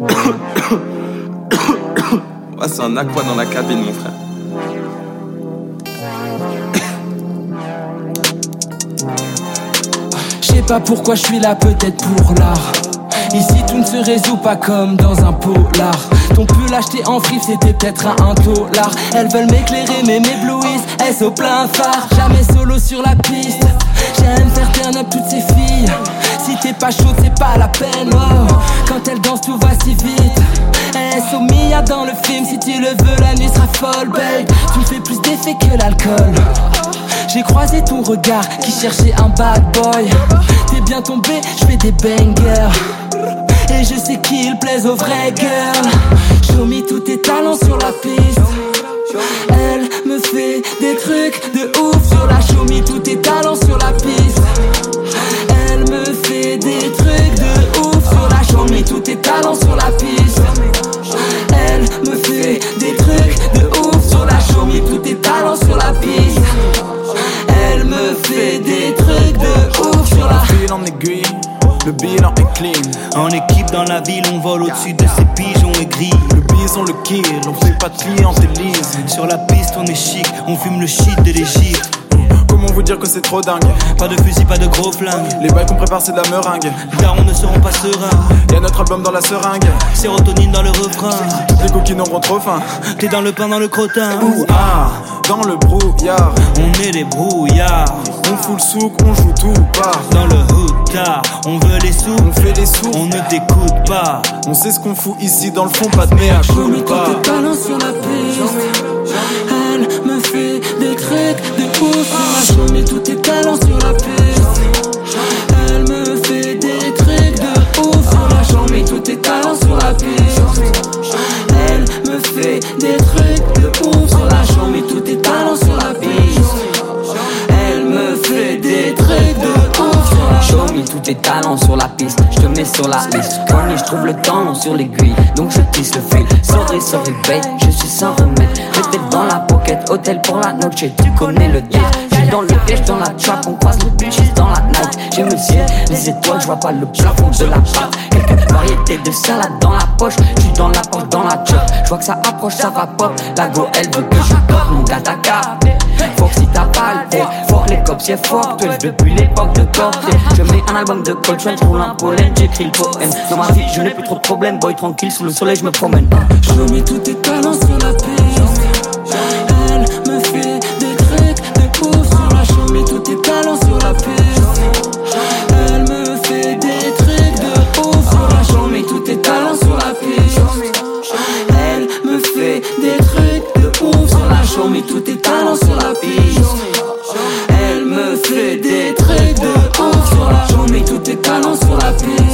C'est un aqua dans la cabine, mon frère. Je sais pas pourquoi je suis là, peut-être pour l'art. Ici tout ne se résout pas comme dans un polar Ton pull acheté en frif c'était peut-être un, dollar Elles veulent m'éclairer mais m'éblouissent Elles au plein phare? Jamais solo sur la piste J'aime faire turn up toutes ces filles Si t'es pas chaude c'est pas la peine. Quand elles dansent tout va si vite S au Mia dans le film Si tu le veux la nuit sera folle babe Tu me fais plus d'effet que l'alcool j'ai croisé ton regard qui cherchait un bad boy. T'es bien tombé, je fais des bangers. Et je sais qu'il plaise aux vraies girls. Show me tous tes talents sur la piste. Elle me fait des trucs de ouf talents sur la piste. Elle me fait des trucs de ouf sur la show me tous tes talents sur la piste. Elle me fait des trucs de ouf sur la Fil en aiguille, le bilan est clean. En équipe dans la ville, on vole au-dessus de ces pigeons aigris. Le bison le kill, on fait pas de clientélisme. Sur la piste, on est chic, on fume le shit de l'Égypte. Comment vous dire que c'est trop dingue Pas de fusil, pas de gros flingues. Les bails qu'on prépare, c'est de la meringue. Car on ne seront pas sereins. Y'a notre album dans la seringue. Sérotonine dans le refrain. Toutes les coquines auront trop faim. T'es dans le pain, dans le crottin. Ouh, ah, dans le brouillard. On est des brouillards. On fout le souk, on joue tout part. Dans le hood car on veut les sous. On fait les sous, On ne t'écoute pas. on sait ce qu'on fout ici dans le fond, pas de mea culpa. tous tes talents sur la piste. Sur la show me tous tes talents sur la piste. Elle me fait des trucs de ouf sur la show me tous tes talents sur la piste. Elle me fait des trucs de ouf sur la show me tous tes talents sur la piste. Elle me fait des trucs de ouf sur la Show me tous tes talents sur la piste, je te mets sur la liste. Corny, je trouve le temps sur l'aiguille, donc je tisse le fil. Sorry, sorry, babe, je suis sans remède. J'étais dans la pocket, hôtel pour la noche, tu connais le deal. Dans le piège, dans la trap, on passe le bitches dans la night. J'aime le ciel, les étoiles, je vois pas le plafond de la pâte. Quelques variétés de salade dans la poche, j'suis dans la porte, dans la chop. J'vois que ça approche, ça va pop. La go, elle veut que je pop, mon gars, t'as capté. Faut que si t'as pas le temps, fort les cops, c'est fort, 12 depuis l'époque de Corté. Je mets un album de Coltrane, j'roule un pollen, j'écris le poème. Dans ma vie, je n'ai plus trop de problèmes, boy tranquille, sous le soleil, je me promène. Show me tous tes talents sur la. Elle me fait des traits de honte sur la J'en mets tous tes talents sur la piste.